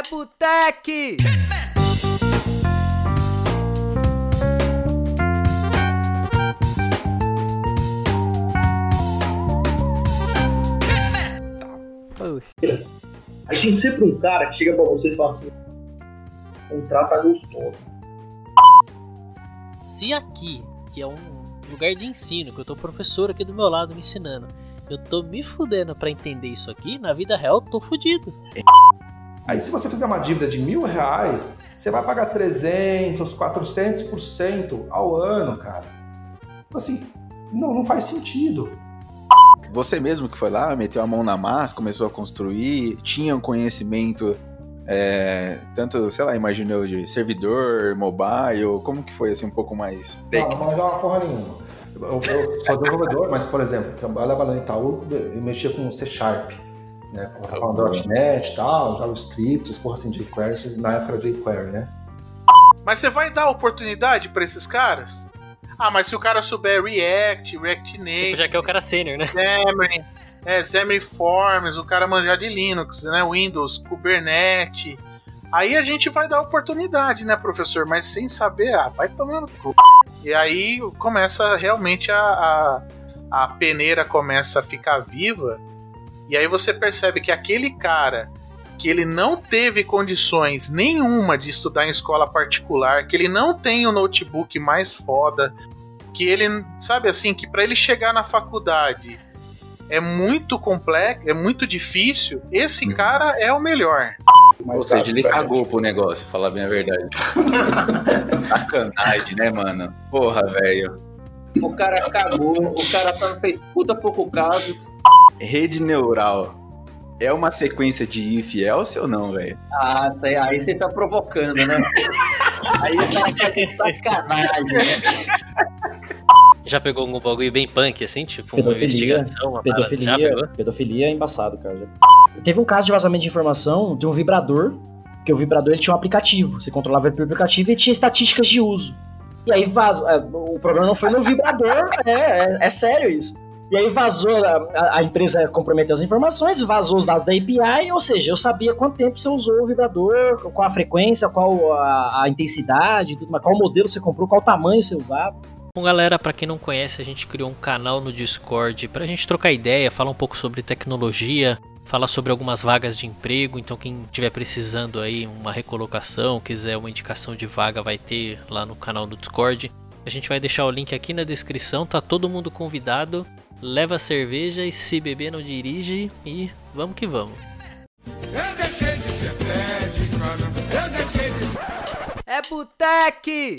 É Boteque! Aí tem sempre um cara que chega pra você e fala assim: contrata gostoso. Se aqui, que é um lugar de ensino, que eu tô professor aqui do meu lado me ensinando, eu tô me fudendo pra entender isso aqui, na vida real eu tô fudido. Aí se você fizer uma dívida de mil reais, você vai pagar 300, 400% ao ano, cara. Assim, não, não faz sentido. Você mesmo que foi lá, meteu a mão na massa, começou a construir, tinha um conhecimento, é, tanto, sei lá, imaginou de servidor, mobile, como que foi assim um pouco mais Não, técnico? não manjava porra nenhuma. Eu, eu sou desenvolvedor, mas, por exemplo, trabalhava lá em Itaú, eu mexia com C Sharp, né? Com .NET e tal, JavaScript, porra assim, jQuery, na época era jQuery, né? Mas você vai dar oportunidade pra esses caras? Ah, mas se o cara souber React, React Native, Tipo, já que é o cara sênior, né? Xamarin, é, Xamarin Forms, o cara manjar de Linux, né, Windows, Kubernetes, aí a gente vai dar oportunidade, né, professor? Mas sem saber, ah, vai tomando cu. E aí começa realmente a, a, a peneira começa a ficar viva, e aí você percebe que aquele cara que ele não teve condições nenhuma de estudar em escola particular, que ele não tem o notebook mais foda, que ele, sabe assim, que para ele chegar na faculdade é muito complexo, é muito difícil, esse cara é o melhor. Ou seja, ele cagou pro negócio, falar bem a verdade. Sacanagem, né, mano? Porra, velho. O cara cagou, o cara tá- fez puta pouco caso. Rede neural é uma sequência de if else ou não, velho? Ah, aí- aí você tá provocando, né? aí tá sacanagem, né? Já pegou algum bagulho bem punk, assim? Tipo, uma Pedofilia, investigação, uma parada? Já Pedofilia, pegou? pedofilia é embaçado, cara. Teve um caso de vazamento de informação de um vibrador, que o vibrador ele tinha um aplicativo. Você controlava ele pelo aplicativo e tinha estatísticas de uso. E aí vazou. é, O problema não foi no vibrador, é, é, é sério isso. E aí vazou, a, a- a empresa comprometeu as informações, vazou os dados da API, ou seja, eu sabia quanto tempo você usou o vibrador, qual a frequência, qual a, a intensidade, tudo, qual modelo você comprou, qual tamanho você usava. Bom, galera, pra quem não conhece, a gente criou um canal no Discord pra gente trocar ideia, falar um pouco sobre tecnologia, falar sobre algumas vagas de emprego. Então, quem estiver precisando aí uma recolocação, quiser uma indicação de vaga, vai ter lá no canal do Discord. A gente vai deixar o link aqui na descrição, tá todo mundo convidado. Leva cerveja e se beber não dirige e vamos que vamos. É Boteque!